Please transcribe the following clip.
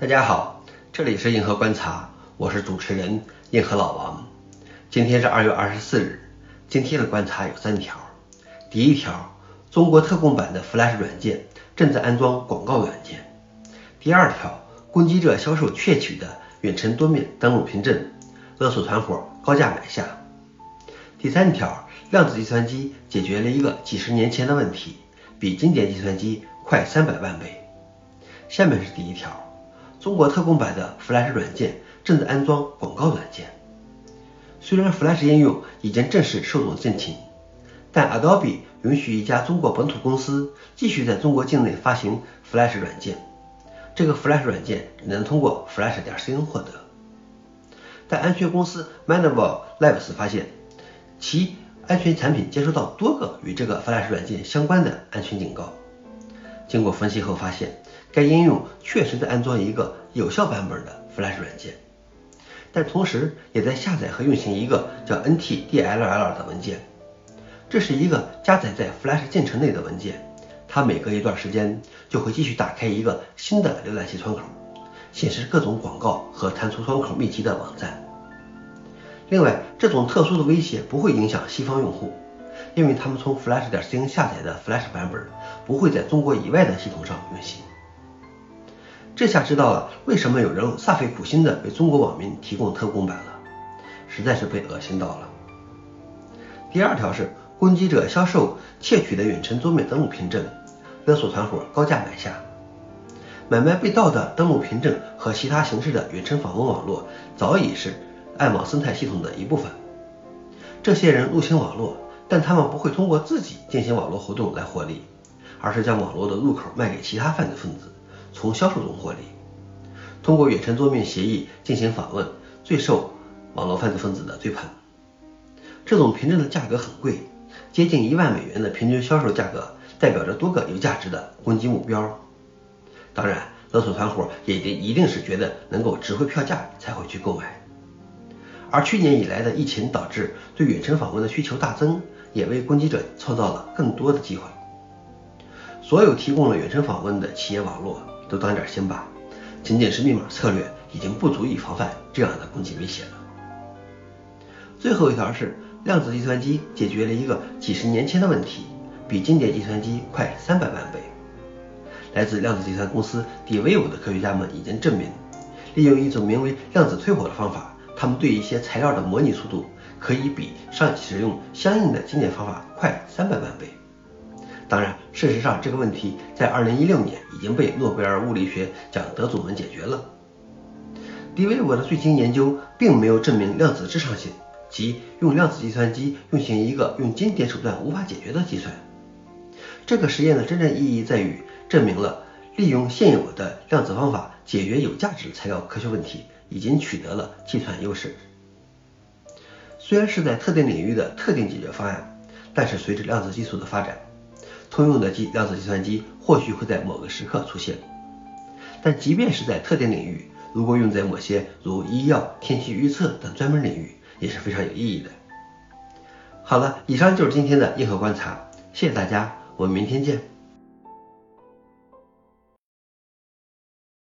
大家好，这里是硬核观察，我是主持人硬核老王。今天是二月二十四日，今天的观察有三条。第一条，中国特供版的 Flash 软件正在安装广告软件。第二条，攻击者销售窃取的远程多面登录凭证，勒索团伙高价买下。第三条，量子计算机解决了一个几十年前的问题，比经典计算机快三百万倍。下面是第一条。中国特供版的 Flash 软件正在安装广告软件。虽然 Flash 应用已经正式寿终正寝，但 Adobe 允许一家中国本土公司继续在中国境内发行 Flash 软件。这个 Flash 软件只能通过 Flash 点 cn 获得。但安全公司 Mandible Labs 发现，其安全产品接收到多个与这个 Flash 软件相关的安全警告。经过分析后发现。该应用确实在安装一个有效版本的 Flash 软件，但同时也在下载和运行一个叫 NTDLL 的文件。这是一个加载在 Flash 进程内的文件，它每隔一段时间就会继续打开一个新的浏览器窗口，显示各种广告和弹出窗口密集的网站。另外，这种特殊的威胁不会影响西方用户，因为他们从 Flash 点 cn 下载的 Flash 版本不会在中国以外的系统上运行。这下知道了为什么有人煞费苦心的为中国网民提供特供版了，实在是被恶心到了。第二条是攻击者销售窃取的远程桌面登录凭证，勒索团伙高价买下。买卖被盗的登录凭证和其他形式的远程访问网络早已是暗网生态系统的一部分。这些人入侵网络，但他们不会通过自己进行网络活动来获利，而是将网络的入口卖给其他犯罪分子。从销售中获利，通过远程桌面协议进行访问，最受网络犯罪分子的追捧。这种凭证的价格很贵，接近一万美元的平均销售价格，代表着多个有价值的攻击目标。当然，勒索团伙也一定是觉得能够值回票价才会去购买。而去年以来的疫情导致对远程访问的需求大增，也为攻击者创造了更多的机会。所有提供了远程访问的企业网络。都当点心吧，仅仅是密码策略已经不足以防范这样的攻击威胁了。最后一条是，量子计算机解决了一个几十年前的问题，比经典计算机快三百万倍。来自量子计算公司 D-Wave 的科学家们已经证明，利用一种名为量子推火的方法，他们对一些材料的模拟速度可以比上使用相应的经典方法快三百万倍。当然，事实上这个问题在2016年已经被诺贝尔物理学奖得主们解决了。d v 我的最新研究并没有证明量子至上性，即用量子计算机运行一个用经典手段无法解决的计算。这个实验的真正意义在于证明了利用现有的量子方法解决有价值材料科学问题已经取得了计算优势。虽然是在特定领域的特定解决方案，但是随着量子技术的发展。通用的计量子计算机或许会在某个时刻出现，但即便是在特定领域，如果用在某些如医药、天气预测等专门领域，也是非常有意义的。好了，以上就是今天的硬核观察，谢谢大家，我们明天见。